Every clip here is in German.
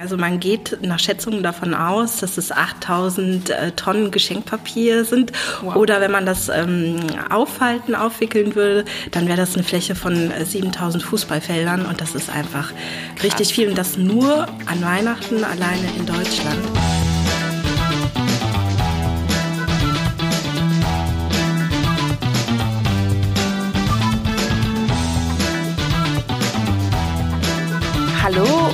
Also man geht nach Schätzungen davon aus, dass es 8000 äh, Tonnen Geschenkpapier sind. Wow. Oder wenn man das ähm, aufhalten, aufwickeln würde, dann wäre das eine Fläche von 7000 äh, Fußballfeldern. Und das ist einfach Krass. richtig viel. Und das nur an Weihnachten alleine in Deutschland.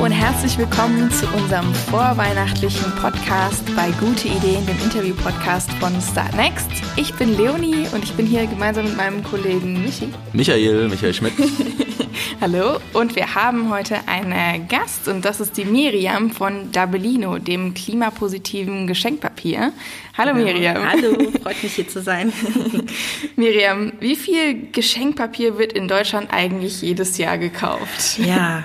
Und herzlich willkommen zu unserem vorweihnachtlichen Podcast bei Gute Ideen, dem Interview-Podcast von Start Next. Ich bin Leonie und ich bin hier gemeinsam mit meinem Kollegen Michi. Michael, Michael Schmidt. Hallo und wir haben heute einen Gast und das ist die Miriam von Dabellino, dem klimapositiven Geschenkpapier. Hallo ja, Miriam. Hallo, freut mich hier zu sein. Miriam, wie viel Geschenkpapier wird in Deutschland eigentlich jedes Jahr gekauft? Ja,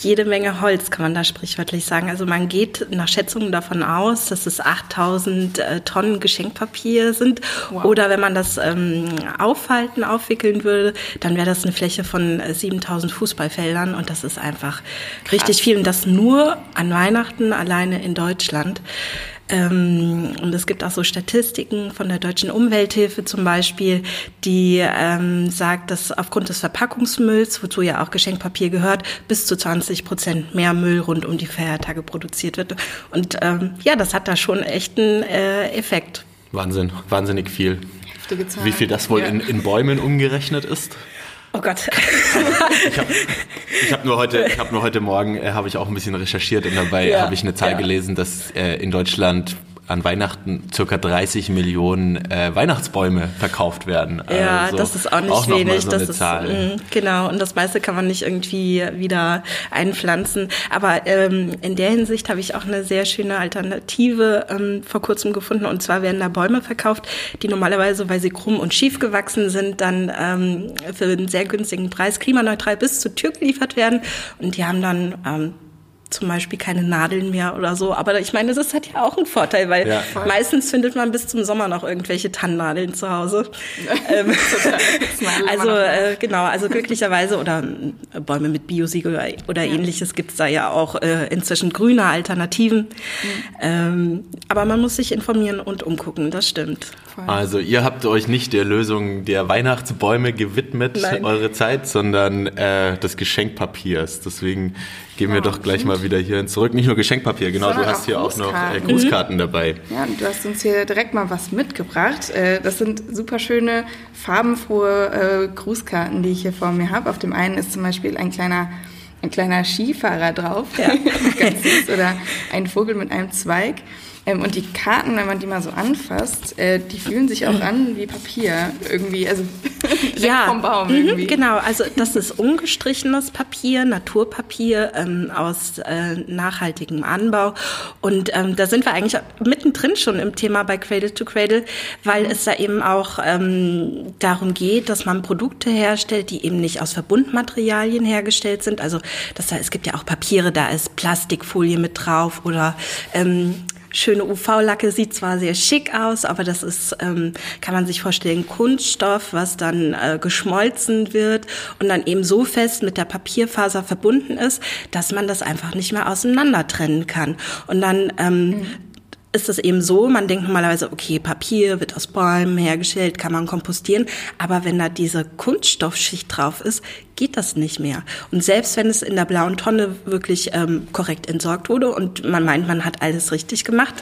jede Menge Holz kann man da sprichwörtlich sagen. Also man geht nach Schätzungen davon aus, dass es 8000 äh, Tonnen Geschenkpapier sind. Wow. Oder wenn man das ähm, aufhalten, aufwickeln würde, dann wäre das eine Fläche von 7000 äh, Fußballfeldern. Und das ist einfach Krass. richtig viel. Und das nur an Weihnachten alleine in Deutschland. Ähm, und es gibt auch so Statistiken von der Deutschen Umwelthilfe zum Beispiel, die ähm, sagt, dass aufgrund des Verpackungsmülls, wozu ja auch Geschenkpapier gehört, bis zu 20 Prozent mehr Müll rund um die Feiertage produziert wird. Und ähm, ja, das hat da schon echt einen äh, Effekt. Wahnsinn, wahnsinnig viel. Wie viel das wohl ja. in, in Bäumen umgerechnet ist? Oh Gott. ich habe hab nur heute, ich habe nur heute Morgen äh, habe ich auch ein bisschen recherchiert und dabei ja, habe ich eine Zahl ja. gelesen, dass äh, in Deutschland an Weihnachten circa 30 Millionen äh, Weihnachtsbäume verkauft werden. Ja, also das ist auch nicht auch wenig. So das ist. Mh, genau. Und das meiste kann man nicht irgendwie wieder einpflanzen. Aber ähm, in der Hinsicht habe ich auch eine sehr schöne Alternative ähm, vor kurzem gefunden. Und zwar werden da Bäume verkauft, die normalerweise, weil sie krumm und schief gewachsen sind, dann ähm, für einen sehr günstigen Preis klimaneutral bis zur Tür geliefert werden. Und die haben dann ähm, zum Beispiel keine Nadeln mehr oder so. Aber ich meine, das hat ja auch einen Vorteil, weil ja, meistens findet man bis zum Sommer noch irgendwelche Tannennadeln zu Hause. ähm, also äh, genau, also glücklicherweise oder äh, Bäume mit Biosiegel oder, oder ja. ähnliches gibt's da ja auch äh, inzwischen grüne Alternativen. Mhm. Ähm, aber man muss sich informieren und umgucken, das stimmt. Also ihr habt euch nicht der Lösung der Weihnachtsbäume gewidmet, Nein. eure Zeit, sondern äh, des Geschenkpapiers. Deswegen gehen wir ja, doch gleich mal wieder hierhin zurück. Nicht nur Geschenkpapier, genau, Sondern du hast hier auch noch äh, Grußkarten mhm. dabei. Ja, du hast uns hier direkt mal was mitgebracht. Äh, das sind super schöne, farbenfrohe äh, Grußkarten, die ich hier vor mir habe. Auf dem einen ist zum Beispiel ein kleiner ein kleiner Skifahrer drauf, ja. ganz süß, oder ein Vogel mit einem Zweig. Ähm, und die Karten, wenn man die mal so anfasst, äh, die fühlen sich auch an wie Papier irgendwie, also ja, vom Baum mhm, irgendwie. Genau, also das ist ungestrichenes Papier, Naturpapier ähm, aus äh, nachhaltigem Anbau. Und ähm, da sind wir eigentlich mittendrin schon im Thema bei Cradle to Cradle, weil mhm. es da eben auch ähm, darum geht, dass man Produkte herstellt, die eben nicht aus Verbundmaterialien hergestellt sind. Also das, es gibt ja auch Papiere, da ist Plastikfolie mit drauf oder ähm, schöne UV-Lacke, sieht zwar sehr schick aus, aber das ist, ähm, kann man sich vorstellen, Kunststoff, was dann äh, geschmolzen wird und dann eben so fest mit der Papierfaser verbunden ist, dass man das einfach nicht mehr auseinander trennen kann. Und dann ähm, mhm. ist es eben so, man denkt normalerweise, okay, Papier wird aus Bäumen hergestellt, kann man kompostieren, aber wenn da diese Kunststoffschicht drauf ist, geht das nicht mehr. Und selbst wenn es in der blauen Tonne wirklich ähm, korrekt entsorgt wurde und man meint, man hat alles richtig gemacht,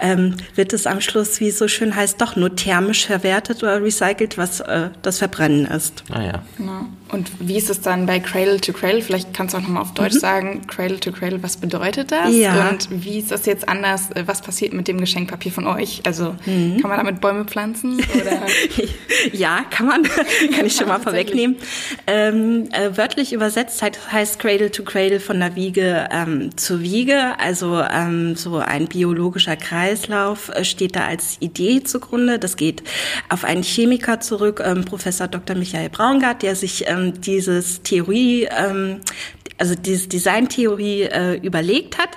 ähm, wird es am Schluss, wie es so schön heißt, doch nur thermisch verwertet oder recycelt, was äh, das Verbrennen ist. Ah ja. Genau. Und wie ist es dann bei Cradle to Cradle? Vielleicht kannst du auch nochmal auf Deutsch mhm. sagen, Cradle to Cradle, was bedeutet das? Ja. Und wie ist das jetzt anders? Äh, was passiert mit dem Geschenkpapier von euch? Also mhm. kann man damit Bäume pflanzen? Oder? ja, kann man. kann ich schon mal vorwegnehmen. Ähm, ähm, äh, wörtlich übersetzt heißt Cradle to Cradle von der Wiege ähm, zur Wiege. Also ähm, so ein biologischer Kreislauf äh, steht da als Idee zugrunde. Das geht auf einen Chemiker zurück, ähm, Professor Dr. Michael Braungart, der sich ähm, dieses Theorie, also diese Designtheorie äh, überlegt hat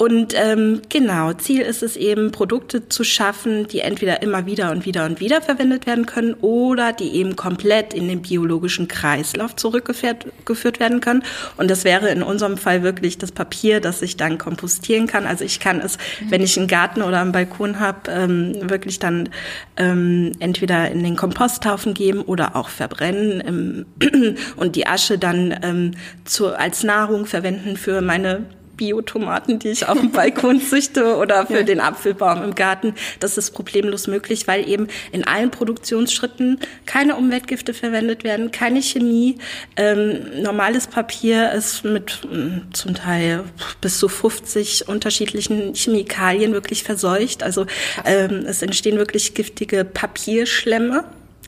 Und ähm, genau, Ziel ist es eben, Produkte zu schaffen, die entweder immer wieder und wieder und wieder verwendet werden können oder die eben komplett in den biologischen Kreislauf zurückgeführt geführt werden können. Und das wäre in unserem Fall wirklich das Papier, das ich dann kompostieren kann. Also ich kann es, wenn ich einen Garten oder einen Balkon habe, ähm, wirklich dann ähm, entweder in den Komposthaufen geben oder auch verbrennen ähm, und die Asche dann ähm, zu, als Nahrung verwenden für meine Biotomaten, die ich auf dem Balkon züchte oder für ja. den Apfelbaum im Garten. Das ist problemlos möglich, weil eben in allen Produktionsschritten keine Umweltgifte verwendet werden, keine Chemie. Ähm, normales Papier ist mit mm, zum Teil bis zu 50 unterschiedlichen Chemikalien wirklich verseucht. Also ähm, es entstehen wirklich giftige Papierschlemme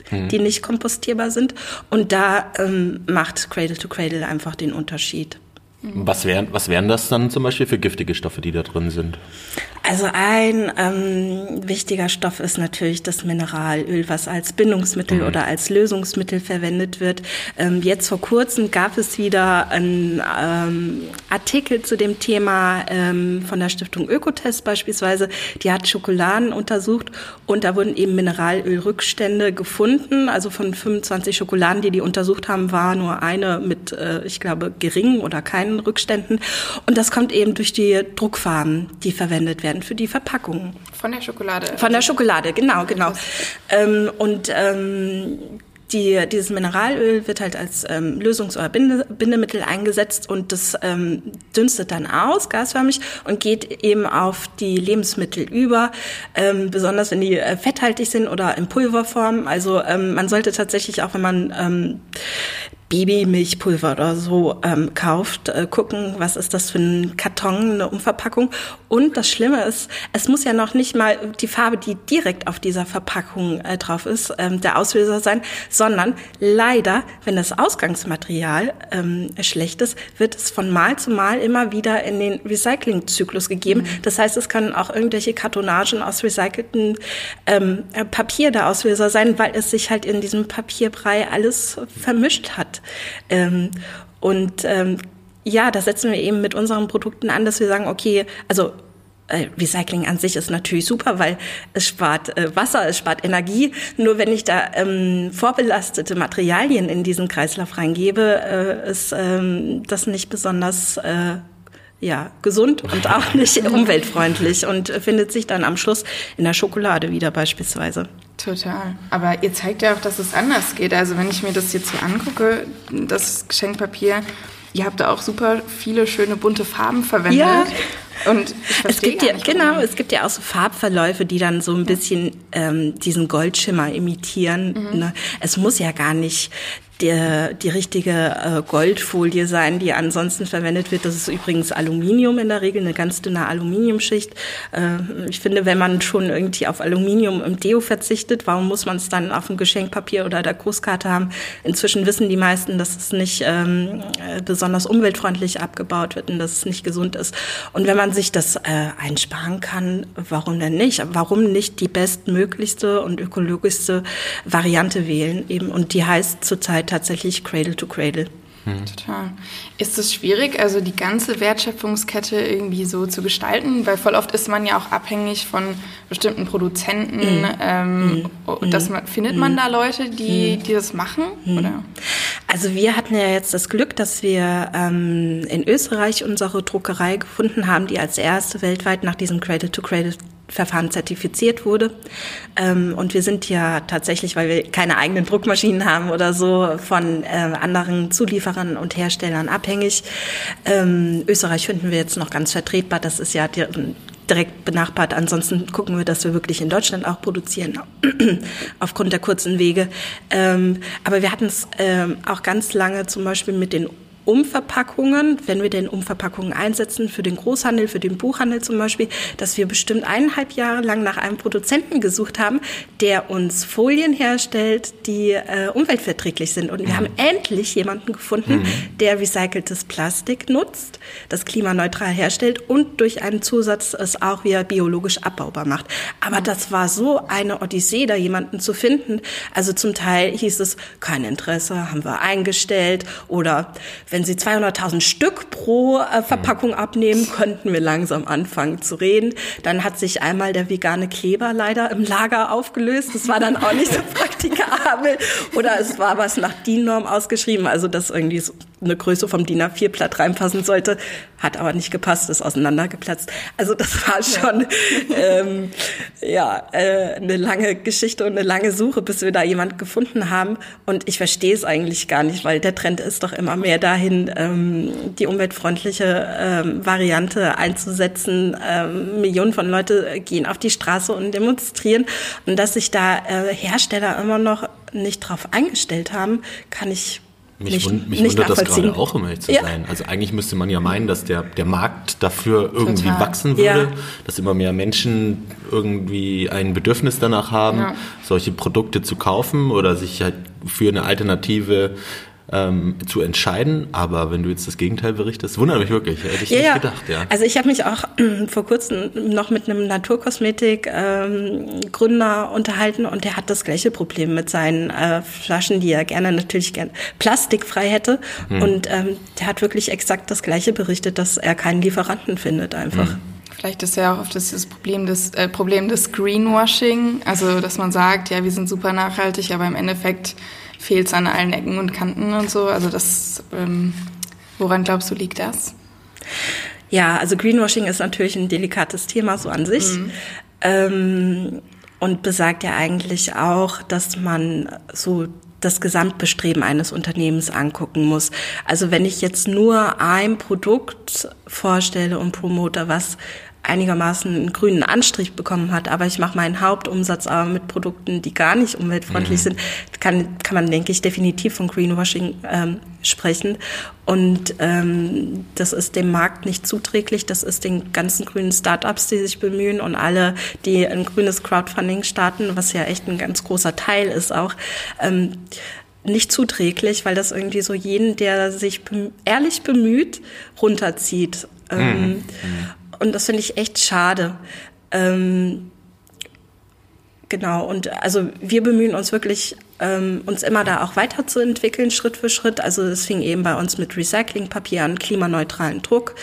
hm. die nicht kompostierbar sind. Und da ähm, macht Cradle to Cradle einfach den Unterschied. Was wären, was wären das dann zum Beispiel für giftige Stoffe, die da drin sind? Also ein ähm, wichtiger Stoff ist natürlich das Mineralöl, was als Bindungsmittel mhm. oder als Lösungsmittel verwendet wird. Ähm, jetzt vor kurzem gab es wieder einen ähm, Artikel zu dem Thema ähm, von der Stiftung Ökotest beispielsweise. Die hat Schokoladen untersucht und da wurden eben Mineralölrückstände gefunden. Also von 25 Schokoladen, die die untersucht haben, war nur eine mit, äh, ich glaube, geringen oder keinen Rückständen. Und das kommt eben durch die Druckfarben, die verwendet werden werden für die Verpackungen. Von der Schokolade? Von der Schokolade, genau, genau. Ähm, und ähm, die, dieses Mineralöl wird halt als ähm, Lösungs- oder Binde, Bindemittel eingesetzt und das ähm, dünstet dann aus, gasförmig, und geht eben auf die Lebensmittel über, ähm, besonders wenn die äh, fetthaltig sind oder in Pulverform. Also ähm, man sollte tatsächlich auch, wenn man ähm, Babymilchpulver oder so ähm, kauft, äh, gucken, was ist das für ein Karton, eine Umverpackung. Und das Schlimme ist, es muss ja noch nicht mal die Farbe, die direkt auf dieser Verpackung äh, drauf ist, ähm, der Auslöser sein, sondern leider, wenn das Ausgangsmaterial ähm, schlecht ist, wird es von Mal zu Mal immer wieder in den Recyclingzyklus gegeben. Mhm. Das heißt, es können auch irgendwelche Kartonagen aus recyceltem ähm, Papier der Auslöser sein, weil es sich halt in diesem Papierbrei alles vermischt hat. Ähm, und ähm, ja, da setzen wir eben mit unseren Produkten an, dass wir sagen, okay, also äh, Recycling an sich ist natürlich super, weil es spart äh, Wasser, es spart Energie. Nur wenn ich da ähm, vorbelastete Materialien in diesen Kreislauf reingebe, äh, ist ähm, das nicht besonders äh, ja, gesund und auch nicht umweltfreundlich und findet sich dann am Schluss in der Schokolade wieder beispielsweise. Total. Aber ihr zeigt ja auch, dass es anders geht. Also wenn ich mir das jetzt hier angucke, das Geschenkpapier, ihr habt da auch super viele schöne bunte Farben verwendet. Ja. Und es gibt ja, genau, es gibt ja auch so Farbverläufe, die dann so ein bisschen ähm, diesen Goldschimmer imitieren. Mhm. Ne? Es muss ja gar nicht der, die richtige äh, Goldfolie sein, die ansonsten verwendet wird. Das ist übrigens Aluminium in der Regel, eine ganz dünne Aluminiumschicht. Äh, ich finde, wenn man schon irgendwie auf Aluminium im Deo verzichtet, warum muss man es dann auf dem Geschenkpapier oder der Grußkarte haben? Inzwischen wissen die meisten, dass es nicht ähm, äh, besonders umweltfreundlich abgebaut wird und dass es nicht gesund ist. Und wenn man sich das äh, einsparen kann, warum denn nicht? Warum nicht die bestmöglichste und ökologischste Variante wählen? Eben und die heißt zurzeit tatsächlich Cradle to Cradle. Hm. Total. Ist es schwierig, also die ganze Wertschöpfungskette irgendwie so zu gestalten? Weil voll oft ist man ja auch abhängig von bestimmten Produzenten. Mhm. Ähm, mhm. das, findet man mhm. da Leute, die, mhm. die das machen? Mhm. Oder? Also wir hatten ja jetzt das Glück, dass wir ähm, in Österreich unsere Druckerei gefunden haben, die als erste weltweit nach diesem Cradle to Cradle Verfahren zertifiziert wurde. Ähm, und wir sind ja tatsächlich, weil wir keine eigenen Druckmaschinen haben oder so, von äh, anderen Zulieferern und Herstellern abhängig. Ähm, Österreich finden wir jetzt noch ganz vertretbar. Das ist ja direkt benachbart. Ansonsten gucken wir, dass wir wirklich in Deutschland auch produzieren, aufgrund der kurzen Wege. Ähm, aber wir hatten es auch ganz lange zum Beispiel mit den Umverpackungen, wenn wir denn Umverpackungen einsetzen für den Großhandel, für den Buchhandel zum Beispiel, dass wir bestimmt eineinhalb Jahre lang nach einem Produzenten gesucht haben, der uns Folien herstellt, die äh, umweltverträglich sind. Und wir mhm. haben endlich jemanden gefunden, mhm. der recyceltes Plastik nutzt, das klimaneutral herstellt und durch einen Zusatz es auch wieder biologisch abbaubar macht. Aber mhm. das war so eine Odyssee, da jemanden zu finden. Also zum Teil hieß es, kein Interesse, haben wir eingestellt oder wenn Sie 200.000 Stück pro äh, Verpackung abnehmen, könnten wir langsam anfangen zu reden. Dann hat sich einmal der vegane Kleber leider im Lager aufgelöst. Das war dann auch nicht so praktikabel. Oder es war was nach DIN-Norm ausgeschrieben, also dass irgendwie so eine Größe vom DIN A4-Blatt reinpassen sollte. Hat aber nicht gepasst, ist auseinandergeplatzt. Also das war schon ähm, ja äh, eine lange Geschichte und eine lange Suche, bis wir da jemand gefunden haben. Und ich verstehe es eigentlich gar nicht, weil der Trend ist doch immer mehr dahin, ähm, die umweltfreundliche ähm, Variante einzusetzen. Ähm, Millionen von Leute gehen auf die Straße und demonstrieren. Und dass sich da äh, Hersteller immer noch nicht drauf eingestellt haben, kann ich mich, nicht, wund, mich nicht wundert das gerade auch, um ehrlich zu ja. sein. Also eigentlich müsste man ja meinen, dass der, der Markt dafür irgendwie Total. wachsen würde, ja. dass immer mehr Menschen irgendwie ein Bedürfnis danach haben, ja. solche Produkte zu kaufen oder sich halt für eine Alternative ähm, zu entscheiden. Aber wenn du jetzt das Gegenteil berichtest, wundert mich wirklich. Hätte ich ja, nicht ja. gedacht, ja. Also ich habe mich auch äh, vor kurzem noch mit einem Naturkosmetik-Gründer ähm, unterhalten und der hat das gleiche Problem mit seinen äh, Flaschen, die er gerne natürlich gern plastikfrei hätte. Hm. Und ähm, der hat wirklich exakt das gleiche berichtet, dass er keinen Lieferanten findet einfach. Hm. Vielleicht ist ja auch oft das, Problem des, äh, Problem des Greenwashing, also dass man sagt, ja, wir sind super nachhaltig, aber im Endeffekt fehlt es an allen Ecken und Kanten und so. Also das, ähm, woran glaubst du, liegt das? Ja, also Greenwashing ist natürlich ein delikates Thema so an sich. Mhm. Ähm, und besagt ja eigentlich auch, dass man so das Gesamtbestreben eines Unternehmens angucken muss. Also wenn ich jetzt nur ein Produkt vorstelle und promote, was einigermaßen einen grünen Anstrich bekommen hat, aber ich mache meinen Hauptumsatz aber mit Produkten, die gar nicht umweltfreundlich mhm. sind, kann, kann man, denke ich, definitiv von Greenwashing ähm, sprechen. Und ähm, das ist dem Markt nicht zuträglich, das ist den ganzen grünen Startups, die sich bemühen und alle, die ein grünes Crowdfunding starten, was ja echt ein ganz großer Teil ist auch. Ähm, nicht zuträglich, weil das irgendwie so jeden, der sich ehrlich bemüht, runterzieht. Ähm, mhm. Und das finde ich echt schade. Ähm, genau, und also wir bemühen uns wirklich ähm, uns immer da auch weiterzuentwickeln, Schritt für Schritt. Also es fing eben bei uns mit Recyclingpapier an, klimaneutralen Druck,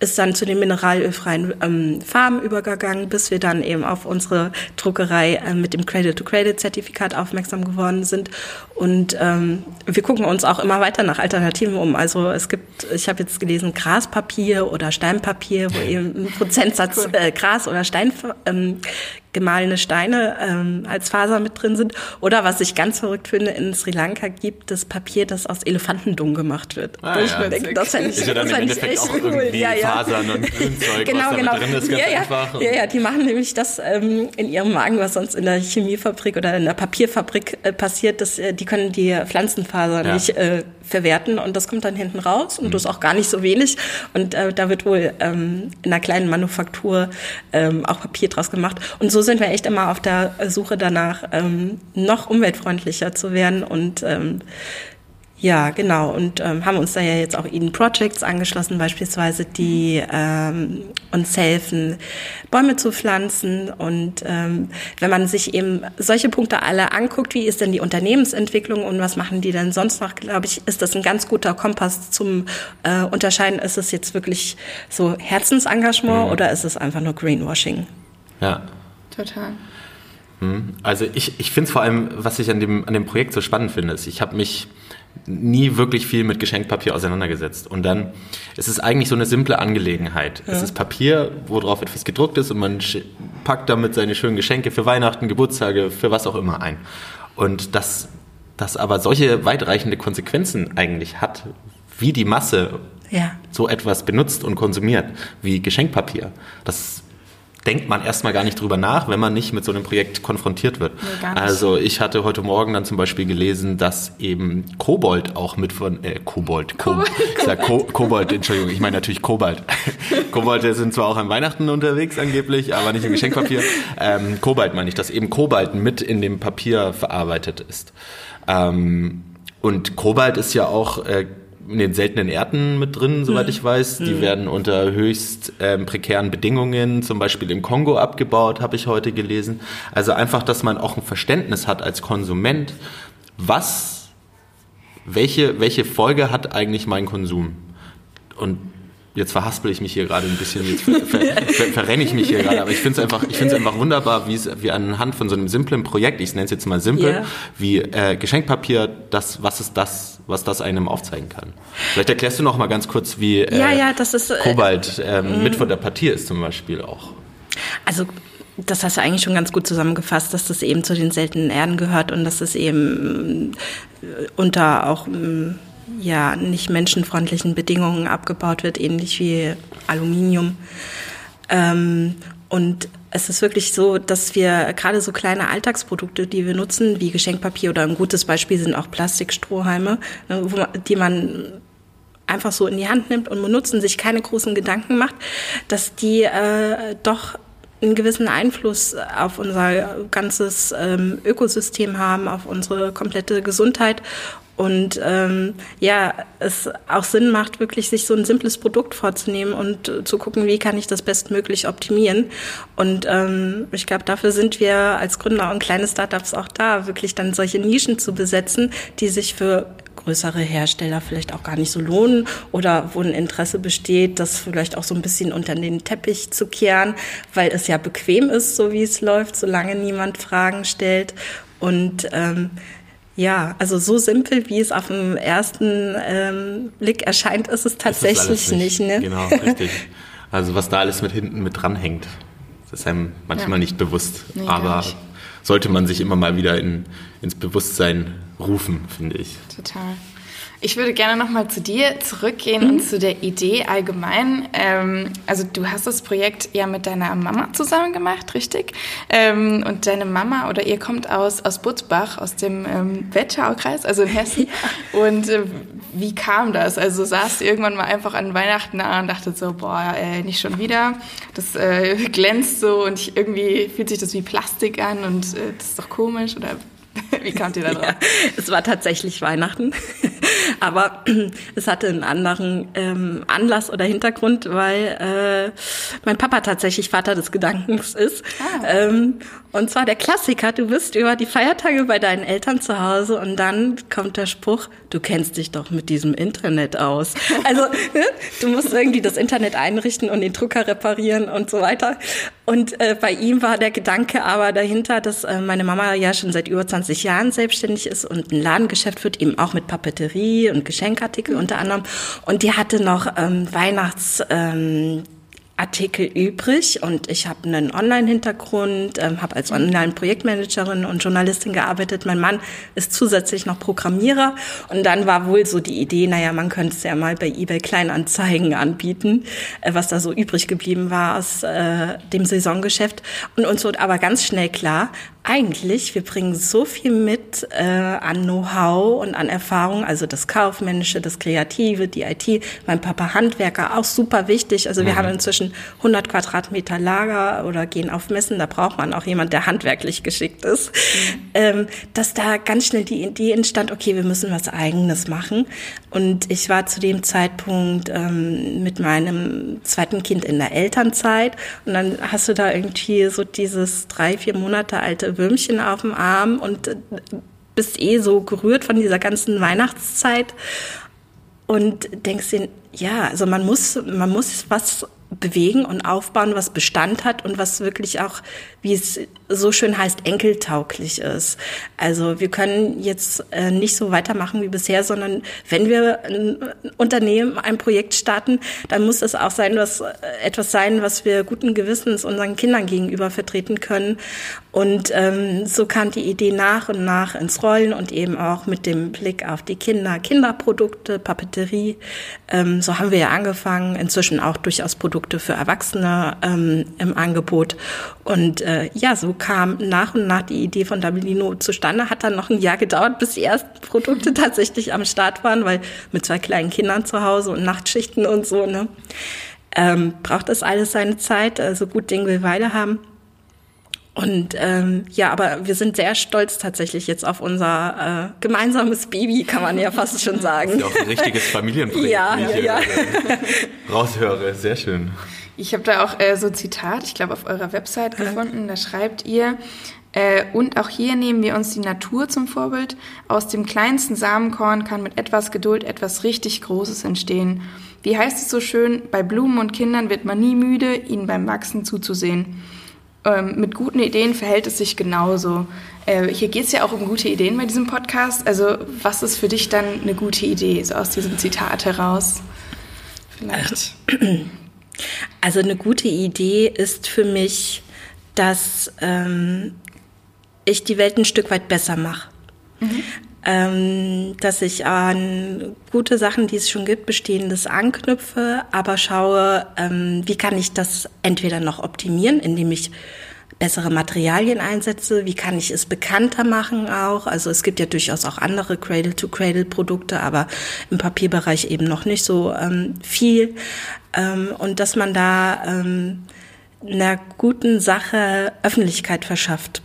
ist dann zu den mineralölfreien ähm, Farben übergegangen, bis wir dann eben auf unsere Druckerei äh, mit dem Credit-to-Credit-Zertifikat aufmerksam geworden sind. Und ähm, wir gucken uns auch immer weiter nach Alternativen um. Also es gibt, ich habe jetzt gelesen, Graspapier oder Steinpapier, wo eben ein Prozentsatz cool. äh, Gras oder Stein ähm, gemahlene Steine ähm, als Faser mit drin sind. Oder was ich ganz verrückt finde, in Sri Lanka gibt es Papier, das aus Elefantendung gemacht wird. Ah, ja, ich denke, das fände ich, ja dann im Endeffekt auch cool. irgendwie ja, ja. Fasern und Grünzeug, genau, was genau. drin ist, ganz ja, ja. einfach. Ja, ja, die machen nämlich das ähm, in ihrem Magen, was sonst in der Chemiefabrik oder in der Papierfabrik äh, passiert, dass, äh, die können die Pflanzenfaser ja. nicht äh, verwerten und das kommt dann hinten raus und mhm. das ist auch gar nicht so wenig und äh, da wird wohl ähm, in einer kleinen Manufaktur ähm, auch Papier draus gemacht und so sind wir echt immer auf der Suche danach, ähm, noch umweltfreundlicher zu werden und ähm, ja, genau. Und ähm, haben uns da ja jetzt auch Eden Projects angeschlossen, beispielsweise, die ähm, uns helfen, Bäume zu pflanzen. Und ähm, wenn man sich eben solche Punkte alle anguckt, wie ist denn die Unternehmensentwicklung und was machen die denn sonst noch, glaube ich, ist das ein ganz guter Kompass zum äh, Unterscheiden, ist es jetzt wirklich so Herzensengagement mhm. oder ist es einfach nur Greenwashing? Ja. Total. Hm. Also ich, ich finde es vor allem, was ich an dem, an dem Projekt so spannend finde, ist, ich habe mich nie wirklich viel mit Geschenkpapier auseinandergesetzt. Und dann es ist eigentlich so eine simple Angelegenheit. Ja. Es ist Papier, worauf etwas gedruckt ist und man packt damit seine schönen Geschenke für Weihnachten, Geburtstage, für was auch immer ein. Und dass das aber solche weitreichende Konsequenzen eigentlich hat, wie die Masse ja. so etwas benutzt und konsumiert, wie Geschenkpapier. Das denkt man erstmal gar nicht drüber nach, wenn man nicht mit so einem Projekt konfrontiert wird. Nee, also ich hatte heute Morgen dann zum Beispiel gelesen, dass eben Kobold auch mit von, äh, Kobold, Ko Kobold, ich sag Ko Kobold, Entschuldigung, ich meine natürlich Kobalt. Kobold sind zwar auch an Weihnachten unterwegs angeblich, aber nicht im Geschenkpapier. Ähm, Kobalt meine ich, dass eben Kobalt mit in dem Papier verarbeitet ist. Ähm, und Kobalt ist ja auch äh, in den seltenen Erden mit drin, soweit hm. ich weiß. Die hm. werden unter höchst ähm, prekären Bedingungen, zum Beispiel im Kongo, abgebaut, habe ich heute gelesen. Also einfach, dass man auch ein Verständnis hat als Konsument, was welche, welche Folge hat eigentlich mein Konsum? Und jetzt verhaspel ich mich hier gerade ein bisschen, jetzt ver, ver, ver, verrenne ich mich hier gerade, aber ich finde es einfach, ich finde es einfach wunderbar, wie es, wie anhand von so einem simplen Projekt, ich nenne es jetzt mal simpel, yeah. wie äh, Geschenkpapier, das, was ist das, was das einem aufzeigen kann. Vielleicht erklärst du noch mal ganz kurz, wie äh, ja, ja, ist, äh, Kobalt ähm, mit von der Partie ist zum Beispiel auch. Also das hast du eigentlich schon ganz gut zusammengefasst, dass das eben zu den seltenen Erden gehört und dass es eben äh, unter auch mm, ja nicht menschenfreundlichen Bedingungen abgebaut wird, ähnlich wie Aluminium. Ähm, und es ist wirklich so, dass wir gerade so kleine Alltagsprodukte, die wir nutzen, wie Geschenkpapier oder ein gutes Beispiel sind auch Plastikstrohhalme, ne, die man einfach so in die Hand nimmt und benutzen, sich keine großen Gedanken macht, dass die äh, doch einen gewissen Einfluss auf unser ganzes ähm, Ökosystem haben, auf unsere komplette Gesundheit und ähm, ja, es auch Sinn macht, wirklich sich so ein simples Produkt vorzunehmen und zu gucken, wie kann ich das bestmöglich optimieren. Und ähm, ich glaube, dafür sind wir als Gründer und kleine Startups auch da, wirklich dann solche Nischen zu besetzen, die sich für größere Hersteller vielleicht auch gar nicht so lohnen oder wo ein Interesse besteht, das vielleicht auch so ein bisschen unter den Teppich zu kehren, weil es ja bequem ist, so wie es läuft, solange niemand Fragen stellt. Und ähm, ja, also so simpel, wie es auf den ersten ähm, Blick erscheint, ist es tatsächlich ist nicht. nicht. Ne? Genau, richtig. Also was da alles mit hinten mit dranhängt, das ist einem manchmal ja. nicht bewusst. Nee, aber sollte man sich immer mal wieder in, ins Bewusstsein rufen, finde ich. Total. Ich würde gerne nochmal zu dir zurückgehen mhm. und zu der Idee allgemein. Ähm, also du hast das Projekt ja mit deiner Mama zusammen gemacht, richtig? Ähm, und deine Mama oder ihr kommt aus, aus Butzbach, aus dem ähm, Wetteraukreis, also in Hessen. Ja. Und äh, wie kam das? Also saß du irgendwann mal einfach an Weihnachten da und dachte so, boah, äh, nicht schon wieder. Das äh, glänzt so und ich, irgendwie fühlt sich das wie Plastik an und äh, das ist doch komisch oder Wie kamt ihr da drauf? Ja, es war tatsächlich Weihnachten, aber es hatte einen anderen ähm, Anlass oder Hintergrund, weil äh, mein Papa tatsächlich Vater des Gedankens ist. Ah. Ähm, und zwar der Klassiker, du bist über die Feiertage bei deinen Eltern zu Hause und dann kommt der Spruch, du kennst dich doch mit diesem Internet aus. Also ne, du musst irgendwie das Internet einrichten und den Drucker reparieren und so weiter. Und äh, bei ihm war der Gedanke aber dahinter, dass äh, meine Mama ja schon seit über 20 Jahren selbstständig ist und ein Ladengeschäft führt, eben auch mit Papeterie und Geschenkartikel unter anderem. Und die hatte noch ähm, Weihnachts... Ähm, Artikel übrig und ich habe einen Online-Hintergrund, ähm, habe als Online-Projektmanagerin und Journalistin gearbeitet. Mein Mann ist zusätzlich noch Programmierer und dann war wohl so die Idee, naja, man könnte es ja mal bei eBay Kleinanzeigen anbieten, äh, was da so übrig geblieben war aus äh, dem Saisongeschäft. Und uns wurde aber ganz schnell klar, eigentlich, wir bringen so viel mit äh, an Know-how und an Erfahrung, also das Kaufmännische, das Kreative, die IT, mein Papa Handwerker, auch super wichtig. Also wir mhm. haben inzwischen 100 Quadratmeter Lager oder gehen auf Messen, da braucht man auch jemand, der handwerklich geschickt ist. Mhm. Ähm, dass da ganz schnell die Idee entstand, okay, wir müssen was Eigenes machen. Und ich war zu dem Zeitpunkt ähm, mit meinem zweiten Kind in der Elternzeit. Und dann hast du da irgendwie so dieses drei, vier Monate alte Würmchen auf dem Arm und äh, bist eh so gerührt von dieser ganzen Weihnachtszeit. Und denkst dir, ja, also man muss, man muss was bewegen und aufbauen, was Bestand hat und was wirklich auch, wie es so schön heißt, enkeltauglich ist. Also wir können jetzt äh, nicht so weitermachen wie bisher, sondern wenn wir ein Unternehmen, ein Projekt starten, dann muss es auch sein, was, äh, etwas sein, was wir guten Gewissens unseren Kindern gegenüber vertreten können. Und ähm, so kam die Idee nach und nach ins Rollen und eben auch mit dem Blick auf die Kinder, Kinderprodukte, Papeterie. Ähm, so haben wir ja angefangen, inzwischen auch durchaus Produkte für Erwachsene ähm, im Angebot. Und äh, ja, so kam nach und nach die Idee von Dublino zustande. Hat dann noch ein Jahr gedauert, bis die ersten Produkte tatsächlich am Start waren, weil mit zwei kleinen Kindern zu Hause und Nachtschichten und so, ne, ähm, braucht das alles seine Zeit. Also gut Ding will Weile haben. Und ähm, ja, aber wir sind sehr stolz tatsächlich jetzt auf unser äh, gemeinsames Baby, kann man ja fast schon sagen. Das ist ja auch ein richtiges Familienprojekt, ja, wie ich ja, ja. raushöre. Sehr schön. Ich habe da auch äh, so ein Zitat, ich glaube, auf eurer Website gefunden. Da schreibt ihr, Äh, und auch hier nehmen wir uns die Natur zum Vorbild. Aus dem kleinsten Samenkorn kann mit etwas Geduld etwas richtig Großes entstehen. Wie heißt es so schön, bei Blumen und Kindern wird man nie müde, ihnen beim Wachsen zuzusehen. Ähm, mit guten Ideen verhält es sich genauso. Äh, hier geht es ja auch um gute Ideen bei diesem Podcast. Also was ist für dich dann eine gute Idee, so aus diesem Zitat heraus? Vielleicht. Also eine gute Idee ist für mich, dass ähm, ich die Welt ein Stück weit besser mache. Mhm. Ähm, dass ich an gute Sachen, die es schon gibt, bestehendes anknüpfe, aber schaue, ähm, wie kann ich das entweder noch optimieren, indem ich bessere Materialien einsetze, wie kann ich es bekannter machen auch. Also es gibt ja durchaus auch andere Cradle-to-Cradle-Produkte, aber im Papierbereich eben noch nicht so ähm, viel. Ähm, und dass man da ähm, einer guten Sache Öffentlichkeit verschafft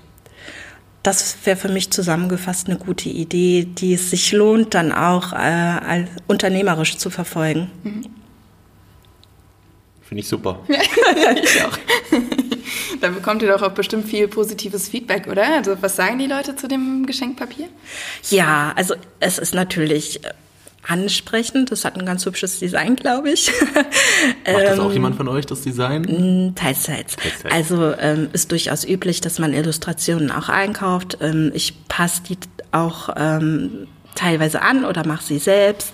das wäre für mich zusammengefasst eine gute Idee, die es sich lohnt, dann auch äh, unternehmerisch zu verfolgen. Mhm. Finde ich super. ja, ich auch. da bekommt ihr doch auch bestimmt viel positives Feedback, oder? Also was sagen die Leute zu dem Geschenkpapier? Ja, also es ist natürlich äh, ansprechend. Das hat ein ganz hübsches Design, glaube ich. Macht das auch jemand von euch, das Design? Teils, teils. teils. Also ähm, ist durchaus üblich, dass man Illustrationen auch einkauft. Ähm, ich passe die auch ähm, teilweise an oder mache sie selbst.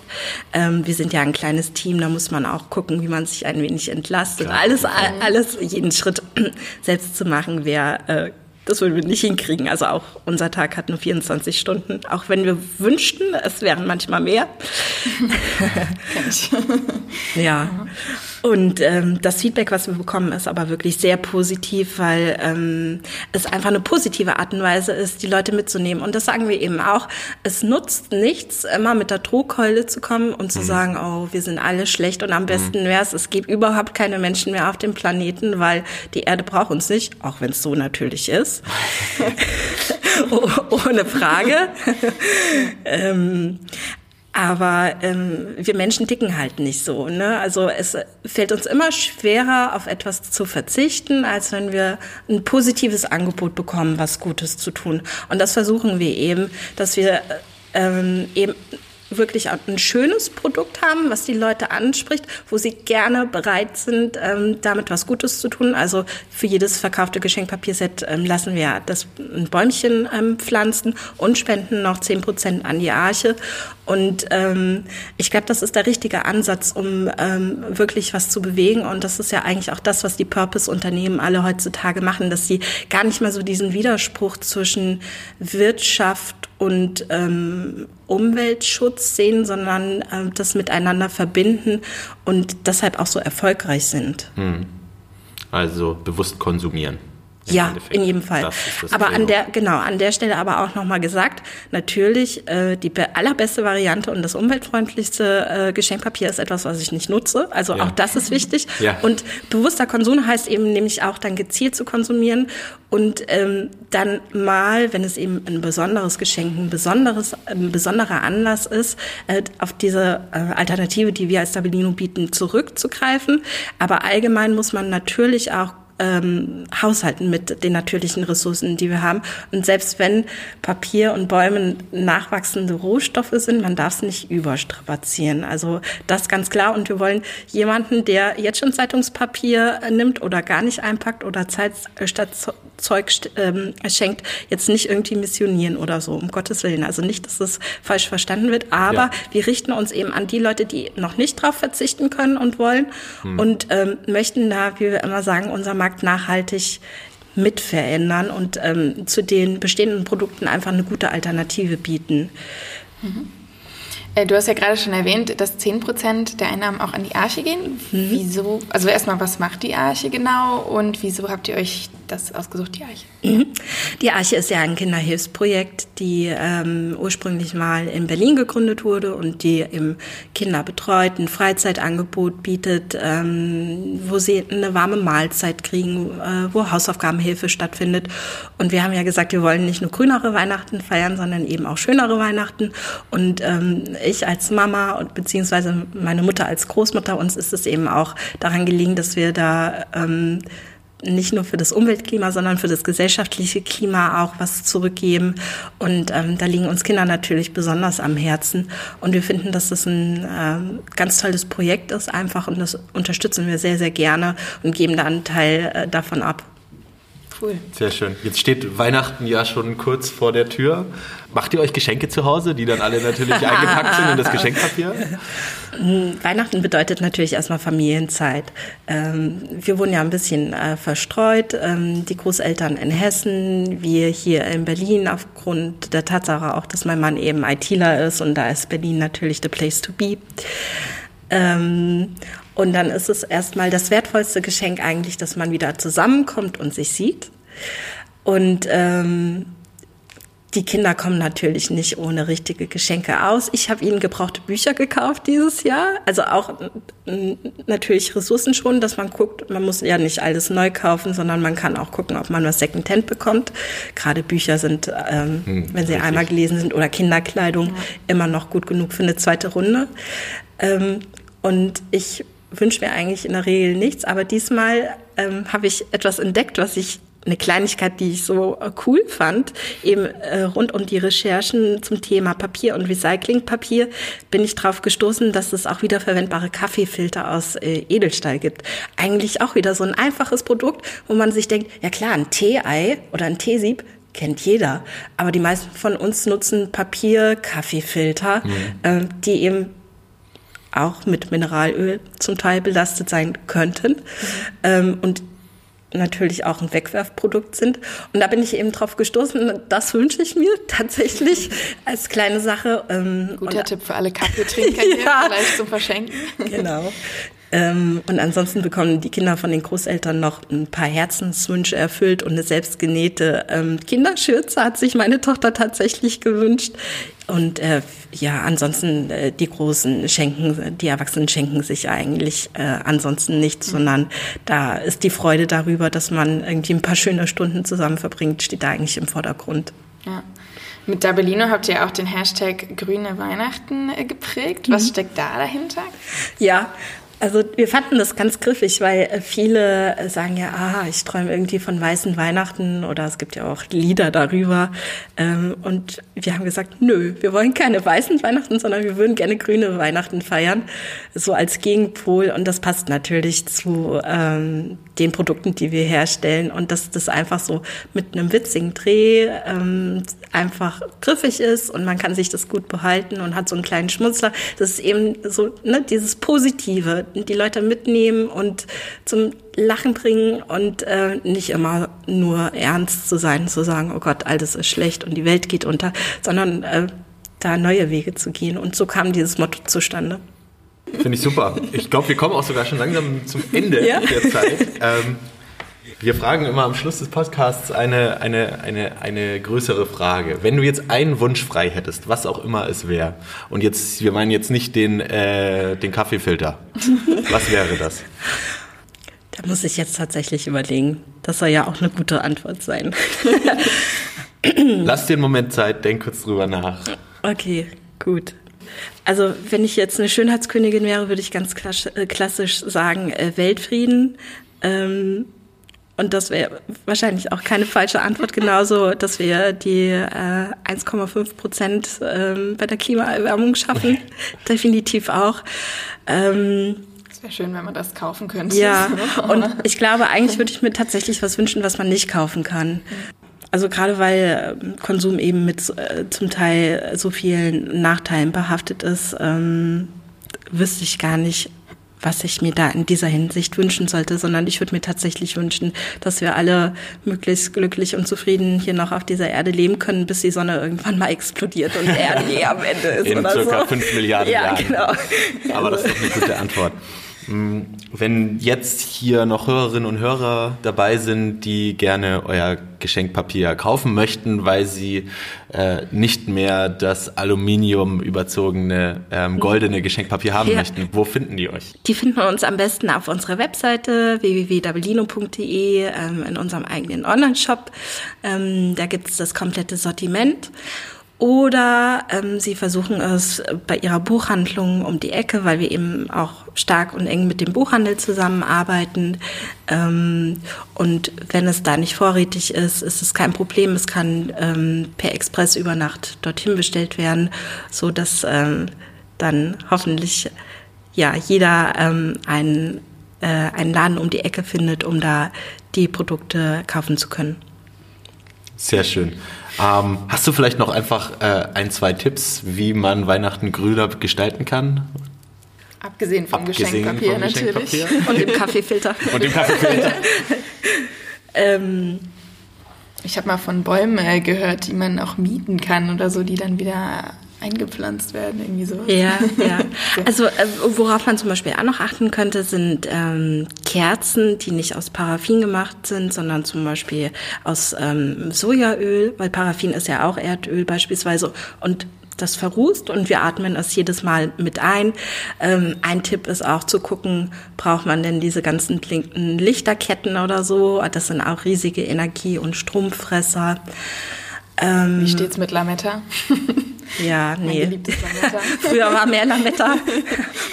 Ähm, wir sind ja ein kleines Team, da muss man auch gucken, wie man sich ein wenig entlastet. Klar. Alles, alles, jeden Schritt selbst zu machen, wäre äh, das würden wir nicht hinkriegen. Also auch unser Tag hat nur 24 Stunden, auch wenn wir wünschten, es wären manchmal mehr. ja. Und ähm, das Feedback, was wir bekommen, ist aber wirklich sehr positiv, weil ähm, es einfach eine positive Art und Weise ist, die Leute mitzunehmen. Und das sagen wir eben auch. Es nutzt nichts, immer mit der Drohkeule zu kommen und zu mhm. sagen, oh, wir sind alle schlecht und am besten mhm. wäre es, es gibt überhaupt keine Menschen mehr auf dem Planeten, weil die Erde braucht uns nicht, auch wenn es so natürlich ist. oh, ohne Frage. ähm, aber ähm, wir Menschen dicken halt nicht so. Ne? Also es fällt uns immer schwerer, auf etwas zu verzichten, als wenn wir ein positives Angebot bekommen, was Gutes zu tun. Und das versuchen wir eben, dass wir ähm, eben wirklich ein schönes Produkt haben, was die Leute anspricht, wo sie gerne bereit sind, ähm, damit was Gutes zu tun. Also für jedes verkaufte Geschenkpapierset ähm, lassen wir das ein Bäumchen ähm, pflanzen und spenden noch zehn Prozent an die Arche. Und ähm, ich glaube, das ist der richtige Ansatz, um ähm, wirklich was zu bewegen. Und das ist ja eigentlich auch das, was die Purpose-Unternehmen alle heutzutage machen, dass sie gar nicht mehr so diesen Widerspruch zwischen Wirtschaft und ähm, Umweltschutz sehen, sondern äh, das miteinander verbinden und deshalb auch so erfolgreich sind. Hm. Also bewusst konsumieren. Ja, Endeffekt. in jedem Fall. Aber an der, genau, an der Stelle aber auch nochmal gesagt, natürlich äh, die allerbeste Variante und das umweltfreundlichste äh, Geschenkpapier ist etwas, was ich nicht nutze. Also ja. auch das ist wichtig. Ja. Und bewusster Konsum heißt eben nämlich auch dann gezielt zu konsumieren und ähm, dann mal, wenn es eben ein besonderes Geschenk, ein besonderes, ein besonderer Anlass ist, äh, auf diese äh, Alternative, die wir als Stabilino bieten, zurückzugreifen. Aber allgemein muss man natürlich auch ähm, haushalten mit den natürlichen Ressourcen, die wir haben. Und selbst wenn Papier und Bäume nachwachsende Rohstoffe sind, man darf es nicht überstrapazieren. Also das ganz klar. Und wir wollen jemanden, der jetzt schon Zeitungspapier nimmt oder gar nicht einpackt oder Zeit statt Zeug ähm, schenkt, jetzt nicht irgendwie missionieren oder so, um Gottes Willen. Also nicht, dass das falsch verstanden wird, aber ja. wir richten uns eben an die Leute, die noch nicht drauf verzichten können und wollen hm. und ähm, möchten da, wie wir immer sagen, unser Markt nachhaltig mit verändern und ähm, zu den bestehenden Produkten einfach eine gute Alternative bieten. Mhm. Du hast ja gerade schon erwähnt, dass 10% der Einnahmen auch an die Arche gehen. Mhm. Wieso? Also erstmal, was macht die Arche genau und wieso habt ihr euch das ausgesucht, die Arche? Mhm. Die Arche ist ja ein Kinderhilfsprojekt, die ähm, ursprünglich mal in Berlin gegründet wurde und die im Kinderbetreut ein Freizeitangebot bietet, ähm, wo sie eine warme Mahlzeit kriegen, äh, wo Hausaufgabenhilfe stattfindet. Und wir haben ja gesagt, wir wollen nicht nur grünere Weihnachten feiern, sondern eben auch schönere Weihnachten. Und ähm, ich als Mama und beziehungsweise meine Mutter als Großmutter, uns ist es eben auch daran gelegen, dass wir da ähm, nicht nur für das Umweltklima, sondern für das gesellschaftliche Klima auch was zurückgeben. Und ähm, da liegen uns Kinder natürlich besonders am Herzen. Und wir finden, dass das ein ähm, ganz tolles Projekt ist einfach und das unterstützen wir sehr, sehr gerne und geben da einen Teil äh, davon ab. Cool. Sehr schön. Jetzt steht Weihnachten ja schon kurz vor der Tür. Macht ihr euch Geschenke zu Hause, die dann alle natürlich eingepackt sind in das Geschenkpapier? Weihnachten bedeutet natürlich erstmal Familienzeit. Ähm, wir wohnen ja ein bisschen äh, verstreut. Ähm, die Großeltern in Hessen, wir hier in Berlin aufgrund der Tatsache auch, dass mein Mann eben ITler ist und da ist Berlin natürlich the place to be. Ähm, und dann ist es erstmal das wertvollste Geschenk eigentlich, dass man wieder zusammenkommt und sich sieht. Und ähm, die Kinder kommen natürlich nicht ohne richtige Geschenke aus. Ich habe ihnen gebrauchte Bücher gekauft dieses Jahr. Also auch natürlich Ressourcen schon, dass man guckt, man muss ja nicht alles neu kaufen, sondern man kann auch gucken, ob man was Secondhand bekommt. Gerade Bücher sind, ähm, hm, wenn sie richtig. einmal gelesen sind, oder Kinderkleidung ja. immer noch gut genug für eine zweite Runde. Ähm, und ich wünsche mir eigentlich in der Regel nichts, aber diesmal ähm, habe ich etwas entdeckt, was ich eine Kleinigkeit, die ich so cool fand, eben äh, rund um die Recherchen zum Thema Papier und Recyclingpapier bin ich drauf gestoßen, dass es auch wiederverwendbare Kaffeefilter aus äh, Edelstahl gibt. Eigentlich auch wieder so ein einfaches Produkt, wo man sich denkt, ja klar, ein Tee-Ei oder ein Teesieb kennt jeder, aber die meisten von uns nutzen Papier, Kaffeefilter, mhm. äh, die eben auch mit Mineralöl zum Teil belastet sein könnten. Ähm, und natürlich auch ein Wegwerfprodukt sind. Und da bin ich eben drauf gestoßen, das wünsche ich mir tatsächlich als kleine Sache. Ähm, Guter Tipp für alle Kaffeetrinker hier, ja. vielleicht zum Verschenken. Genau. Ähm, und ansonsten bekommen die Kinder von den Großeltern noch ein paar Herzenswünsche erfüllt und eine selbstgenähte ähm, Kinderschürze hat sich meine Tochter tatsächlich gewünscht. Und äh, ja, ansonsten äh, die Großen schenken, die Erwachsenen schenken sich eigentlich äh, ansonsten nichts, mhm. sondern da ist die Freude darüber, dass man irgendwie ein paar schöne Stunden zusammen verbringt, steht da eigentlich im Vordergrund. Ja. Mit Dabellino habt ihr auch den Hashtag Grüne Weihnachten äh, geprägt. Was mhm. steckt da dahinter? Ja, also wir fanden das ganz griffig, weil äh, viele äh, sagen ja, ah, ich träume irgendwie von weißen Weihnachten oder es gibt ja auch Lieder darüber. Ähm, und wir haben gesagt, nö, wir wollen keine weißen Weihnachten, sondern wir würden gerne grüne Weihnachten feiern, so als Gegenpol. Und das passt natürlich zu ähm, den Produkten, die wir herstellen und dass das einfach so mit einem witzigen Dreh ähm, einfach griffig ist und man kann sich das gut behalten und hat so einen kleinen Schmunzler. Das ist eben so ne, dieses Positive, die Leute mitnehmen und zum Lachen bringen und äh, nicht immer nur ernst zu sein, zu sagen, oh Gott, alles ist schlecht und die Welt geht unter, sondern äh, da neue Wege zu gehen. Und so kam dieses Motto zustande. Finde ich super. Ich glaube, wir kommen auch sogar schon langsam zum Ende ja. der Zeit. Ähm, wir fragen immer am Schluss des Podcasts eine, eine, eine, eine größere Frage. Wenn du jetzt einen Wunsch frei hättest, was auch immer es wäre, und jetzt, wir meinen jetzt nicht den, äh, den Kaffeefilter, was wäre das? Da muss ich jetzt tatsächlich überlegen. Das soll ja auch eine gute Antwort sein. Lass dir einen Moment Zeit, denk kurz drüber nach. Okay, gut. Also wenn ich jetzt eine Schönheitskönigin wäre, würde ich ganz äh, klassisch sagen äh, Weltfrieden. Ähm, und das wäre wahrscheinlich auch keine falsche Antwort, genauso, dass wir die äh, 1,5 Prozent ähm, bei der Klimaerwärmung schaffen. Definitiv auch. Ähm, es wäre schön, wenn man das kaufen könnte. Ja, und ich glaube, eigentlich würde ich mir tatsächlich was wünschen, was man nicht kaufen kann. Also gerade weil ähm, Konsum eben mit äh, zum Teil so vielen Nachteilen behaftet ist, ähm, wüsste ich gar nicht, was ich mir da in dieser Hinsicht wünschen sollte, sondern ich würde mir tatsächlich wünschen, dass wir alle möglichst glücklich und zufrieden hier noch auf dieser Erde leben können, bis die Sonne irgendwann mal explodiert und der Erde eh am Ende ist. In oder circa so. fünf Milliarden ja, Jahren. Genau. Aber das ist eine gute Antwort. Mm, wenn jetzt hier noch Hörerinnen und Hörer dabei sind, die gerne euer Geschenkpapier kaufen möchten, weil sie äh, nicht mehr das Aluminium überzogene ähm, goldene Geschenkpapier haben ja. möchten, wo finden die euch? Die finden uns am besten auf unserer Webseite www.dabellino.de ähm, in unserem eigenen Online-Shop. Ähm, da gibt es das komplette Sortiment. Oder ähm, sie versuchen es bei ihrer Buchhandlung um die Ecke, weil wir eben auch stark und eng mit dem Buchhandel zusammenarbeiten. Ähm, und wenn es da nicht vorrätig ist, ist es kein Problem. Es kann ähm, per Express über Nacht dorthin bestellt werden, so dass ähm, dann hoffentlich ja jeder ähm, einen, äh, einen Laden um die Ecke findet, um da die Produkte kaufen zu können. Sehr schön. Ähm, hast du vielleicht noch einfach äh, ein, zwei Tipps, wie man Weihnachten grüner gestalten kann? Abgesehen vom Abgesehen Geschenkpapier vom natürlich. Geschenkpapier. Und dem Kaffeefilter. Und dem Kaffeefilter. ähm, ich habe mal von Bäumen äh, gehört, die man auch mieten kann oder so, die dann wieder eingepflanzt werden, irgendwie sowas. Ja, ja. Also äh, worauf man zum Beispiel auch noch achten könnte, sind ähm, Kerzen, die nicht aus Paraffin gemacht sind, sondern zum Beispiel aus ähm, Sojaöl, weil Paraffin ist ja auch Erdöl beispielsweise und das verrußt und wir atmen es jedes Mal mit ein. Ähm, ein Tipp ist auch zu gucken, braucht man denn diese ganzen blinkenden Lichterketten oder so? Das sind auch riesige Energie- und Stromfresser. Ähm, Wie steht's mit Lametta? Ja, nee. Früher war mehr Lametta,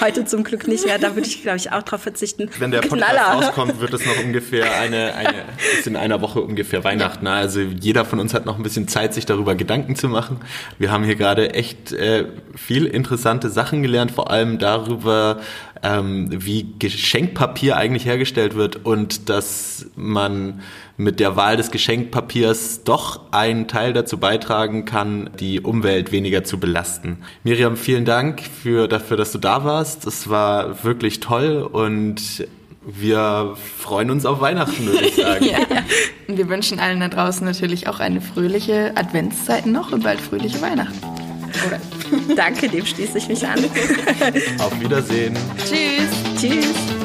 heute zum Glück nicht mehr. Da würde ich, glaube ich, auch drauf verzichten. Wenn der Podcast Knaller. rauskommt, wird es noch ungefähr eine, eine ist in einer Woche ungefähr Weihnachten. Ja. Also jeder von uns hat noch ein bisschen Zeit, sich darüber Gedanken zu machen. Wir haben hier gerade echt äh, viel interessante Sachen gelernt, vor allem darüber, ähm, wie Geschenkpapier eigentlich hergestellt wird und dass man mit der Wahl des Geschenkpapiers doch einen Teil dazu beitragen kann, die Umwelt weniger zu belasten. Miriam, vielen Dank für, dafür, dass du da warst. Das war wirklich toll und wir freuen uns auf Weihnachten, würde ich sagen. ja. Und wir wünschen allen da draußen natürlich auch eine fröhliche Adventszeit noch und bald fröhliche Weihnachten. Oder? Danke, dem schließe ich mich an. auf Wiedersehen. Tschüss. Tschüss.